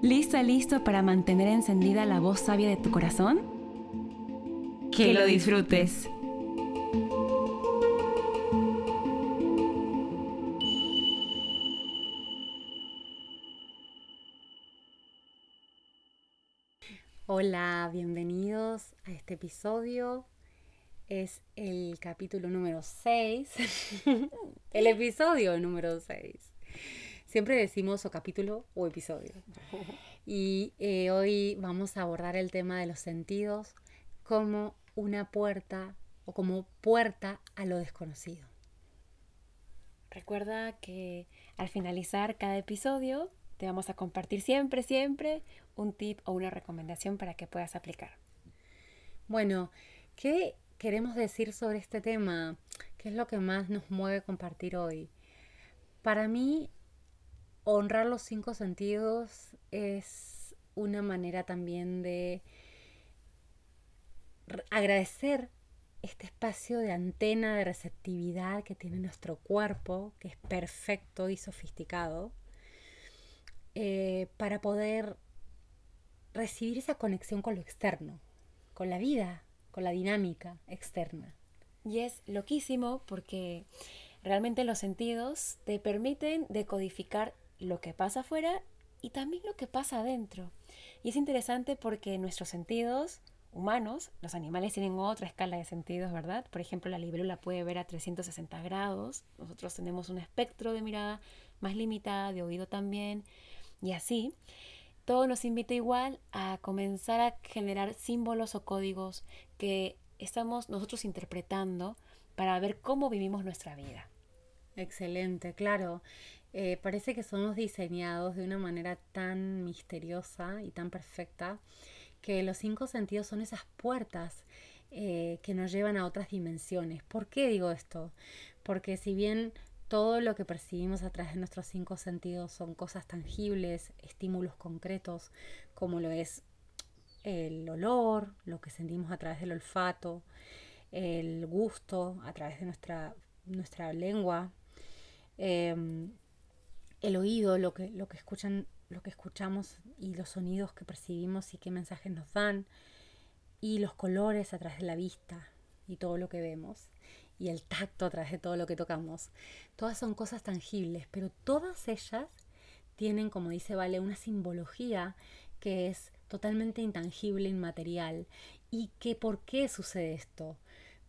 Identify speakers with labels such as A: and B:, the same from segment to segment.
A: ¿Lista, listo para mantener encendida la voz sabia de tu corazón? Que lo disfrutes.
B: Hola, bienvenidos a este episodio. Es el capítulo número 6. el episodio número 6. Siempre decimos o capítulo o episodio. Y eh, hoy vamos a abordar el tema de los sentidos como una puerta o como puerta a lo desconocido.
A: Recuerda que al finalizar cada episodio te vamos a compartir siempre, siempre un tip o una recomendación para que puedas aplicar.
B: Bueno, ¿qué queremos decir sobre este tema? ¿Qué es lo que más nos mueve compartir hoy? Para mí, honrar los cinco sentidos es una manera también de agradecer este espacio de antena de receptividad que tiene nuestro cuerpo, que es perfecto y sofisticado, eh, para poder recibir esa conexión con lo externo, con la vida, con la dinámica externa.
A: Y es loquísimo porque realmente los sentidos te permiten decodificar lo que pasa afuera y también lo que pasa adentro. Y es interesante porque nuestros sentidos humanos, los animales tienen otra escala de sentidos, ¿verdad? Por ejemplo, la libélula puede ver a 360 grados, nosotros tenemos un espectro de mirada más limitada, de oído también, y así, todo nos invita igual a comenzar a generar símbolos o códigos que estamos nosotros interpretando para ver cómo vivimos nuestra vida.
B: Excelente, claro. Eh, parece que somos diseñados de una manera tan misteriosa y tan perfecta que los cinco sentidos son esas puertas eh, que nos llevan a otras dimensiones. ¿Por qué digo esto? Porque si bien todo lo que percibimos a través de nuestros cinco sentidos son cosas tangibles, estímulos concretos, como lo es el olor, lo que sentimos a través del olfato, el gusto a través de nuestra, nuestra lengua, em, el oído, lo que, lo que escuchan, lo que escuchamos y los sonidos que percibimos y qué mensajes nos dan, y los colores a través de la vista y todo lo que vemos y el tacto a través de todo lo que tocamos. Todas son cosas tangibles, pero todas ellas tienen, como dice Vale, una simbología que es totalmente intangible, inmaterial. ¿Y que por qué sucede esto?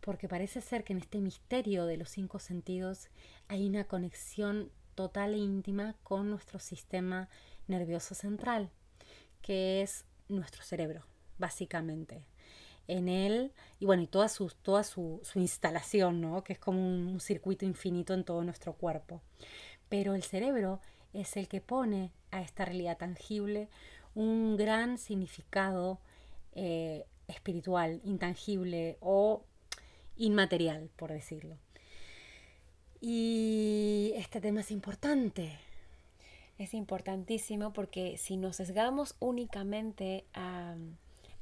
B: Porque parece ser que en este misterio de los cinco sentidos hay una conexión total e íntima con nuestro sistema nervioso central, que es nuestro cerebro, básicamente en él y bueno, y toda su, toda su, instalación, ¿no? Que es como un, circuito infinito en todo nuestro cuerpo. Pero el cerebro es el que pone a esta realidad tangible un gran significado eh, espiritual, intangible o inmaterial, por decirlo. Y este tema es importante.
A: Es importantísimo porque si nos sesgamos únicamente a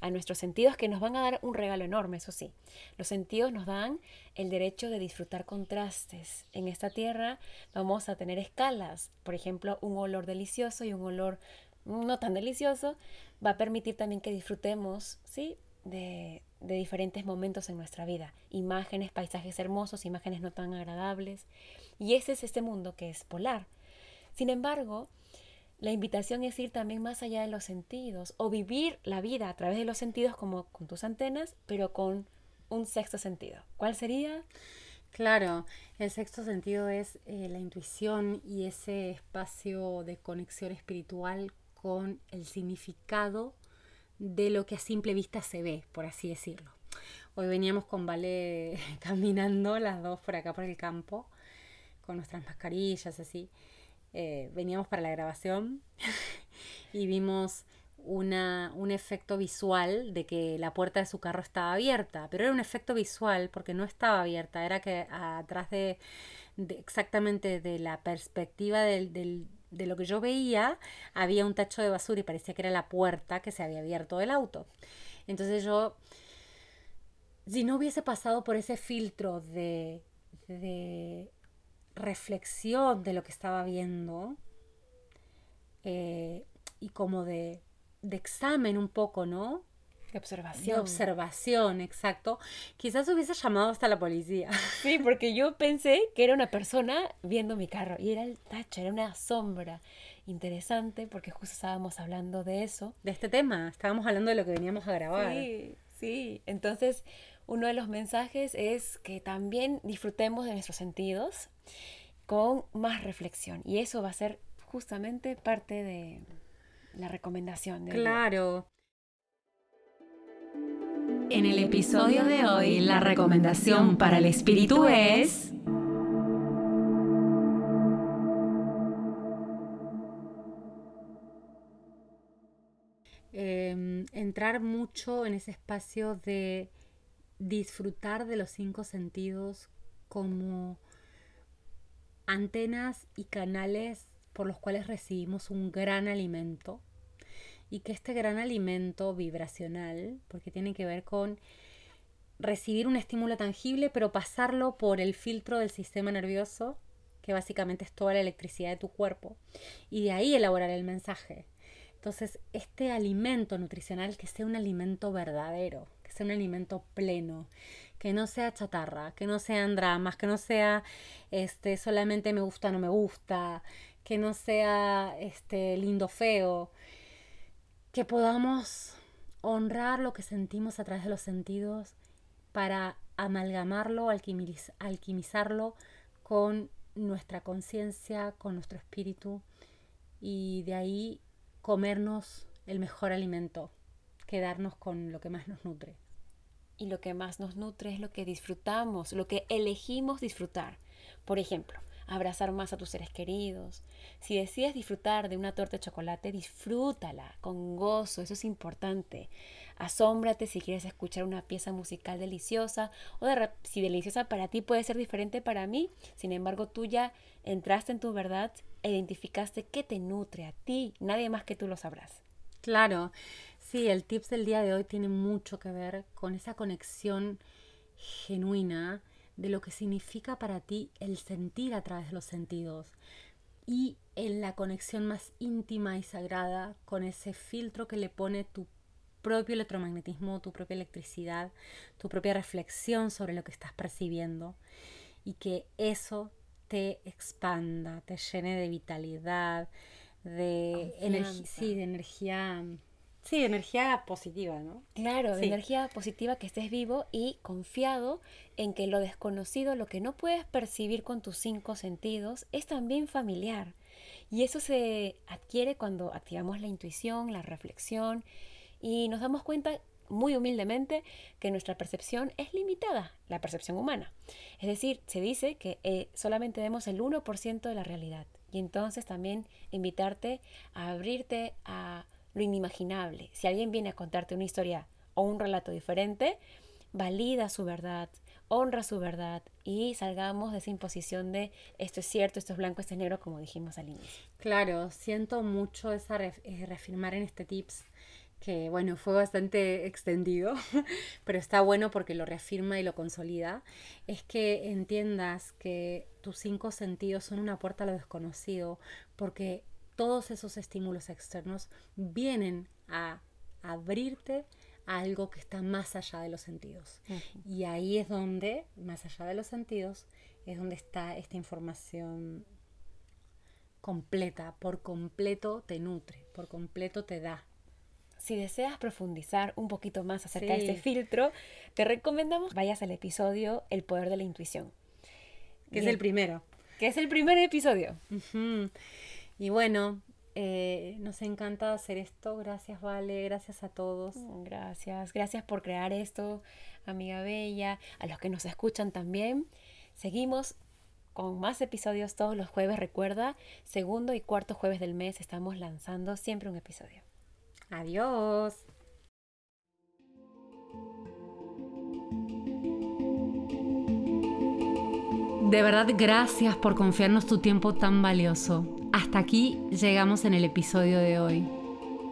A: a nuestros sentidos que nos van a dar un regalo enorme, eso sí. Los sentidos nos dan el derecho de disfrutar contrastes. En esta tierra vamos a tener escalas, por ejemplo, un olor delicioso y un olor no tan delicioso va a permitir también que disfrutemos, ¿sí? De, de diferentes momentos en nuestra vida. Imágenes, paisajes hermosos, imágenes no tan agradables. Y ese es este mundo que es polar. Sin embargo, la invitación es ir también más allá de los sentidos o vivir la vida a través de los sentidos como con tus antenas, pero con un sexto sentido. ¿Cuál sería?
B: Claro, el sexto sentido es eh, la intuición y ese espacio de conexión espiritual con el significado de lo que a simple vista se ve, por así decirlo. Hoy veníamos con Vale caminando las dos por acá por el campo, con nuestras mascarillas así. Eh, veníamos para la grabación y vimos una, un efecto visual de que la puerta de su carro estaba abierta, pero era un efecto visual porque no estaba abierta, era que atrás de, exactamente de la perspectiva del, de lo que yo veía había un tacho de basura y parecía que era la puerta que se había abierto del auto. Entonces yo, si no hubiese pasado por ese filtro de, de reflexión de lo que estaba viendo eh, y como de de examen un poco, ¿no?
A: De observación.
B: De observación, exacto. Quizás hubiese llamado hasta la policía.
A: Sí, porque yo pensé que era una persona viendo mi carro y era el tacho, era una sombra. Interesante porque justo estábamos hablando de eso.
B: De este tema, estábamos hablando de lo que veníamos a grabar.
A: Sí, sí. Entonces, uno de los mensajes es que también disfrutemos de nuestros sentidos con más reflexión y eso va a ser justamente parte de, la recomendación. De
B: claro.
C: En el episodio de hoy, la recomendación para el espíritu es...
B: Em, entrar mucho en ese espacio de disfrutar de los cinco sentidos como antenas y canales por los cuales recibimos un gran alimento y que este gran alimento vibracional, porque tiene que ver con recibir un estímulo tangible, pero pasarlo por el filtro del sistema nervioso, que básicamente es toda la electricidad de tu cuerpo, y de ahí elaborar el mensaje. Entonces, este alimento nutricional que sea un alimento verdadero, que sea un alimento pleno, que no sea chatarra, que no sean dramas, que no sea este solamente me gusta, no me gusta, que no sea este lindo feo, que podamos honrar lo que sentimos a través de los sentidos para amalgamarlo, alquimizarlo con nuestra conciencia, con nuestro espíritu y de ahí comernos el mejor alimento, quedarnos con lo que más nos nutre.
A: Y lo que más nos nutre es lo que disfrutamos, lo que elegimos disfrutar. Por ejemplo, abrazar más a tus seres queridos. Si decides disfrutar de una torta de chocolate, disfrútala con gozo, eso es importante. Asómbrate si quieres escuchar una pieza musical deliciosa o de, si deliciosa para ti puede ser diferente para mí. Sin embargo, tú ya entraste en tu verdad e identificaste qué te nutre a ti, nadie más que tú lo sabrás.
B: Claro, sí, el tips del día de hoy tiene mucho que ver con esa conexión genuina de lo que significa para ti el sentir a través de los sentidos y en la conexión más íntima y sagrada con ese filtro que le pone tu propio electromagnetismo, tu propia electricidad, tu propia reflexión sobre lo que estás percibiendo y que eso te expanda, te llene de vitalidad, de, sí, de energía Sí, energía positiva, ¿no?
A: Claro, energía positiva que estés vivo y confiado en que lo desconocido, lo que no puedes percibir con tus cinco sentidos, es también familiar. Y eso se adquiere cuando activamos la intuición, la reflexión y nos damos cuenta muy humildemente que nuestra percepción es limitada, la percepción humana. Es decir, se dice que eh, solamente vemos el 1% de la realidad. Y entonces también invitarte a abrirte a inimaginable. Si alguien viene a contarte una historia o un relato diferente, valida su verdad, honra su verdad y salgamos de esa imposición de esto es cierto, esto es blanco, esto es negro, como dijimos al inicio.
B: Claro, siento mucho esa eh, reafirmar en este tips que bueno, fue bastante extendido, pero está bueno porque lo reafirma y lo consolida, es que entiendas que tus cinco sentidos son una puerta a lo desconocido, porque todos esos estímulos externos vienen a abrirte a algo que está más allá de los sentidos. Y ahí es donde, más allá de los sentidos, es donde está esta información completa, por completo te nutre, por completo te da.
A: Si deseas profundizar un poquito más acerca de este filtro, te recomendamos vayas al episodio El poder de la intuición.
B: Que es el primero.
A: Que es el primer episodio.
B: Y bueno, eh, nos encanta hacer esto. Gracias, Vale. Gracias a todos.
A: Mm, gracias. Gracias por crear esto, amiga Bella. A los que nos escuchan también. Seguimos con más episodios todos los jueves. Recuerda, segundo y cuarto jueves del mes estamos lanzando siempre un episodio.
B: Adiós. De verdad, gracias por confiarnos tu tiempo tan valioso. Hasta aquí llegamos en el episodio de hoy.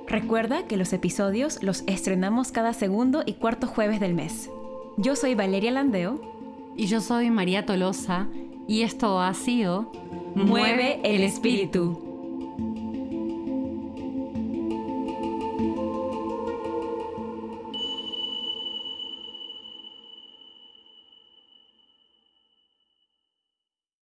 A: Recuerda que los episodios los estrenamos cada segundo y cuarto jueves del mes. Yo soy Valeria Landeo.
B: Y yo soy María Tolosa. Y esto ha sido
A: Mueve el espíritu.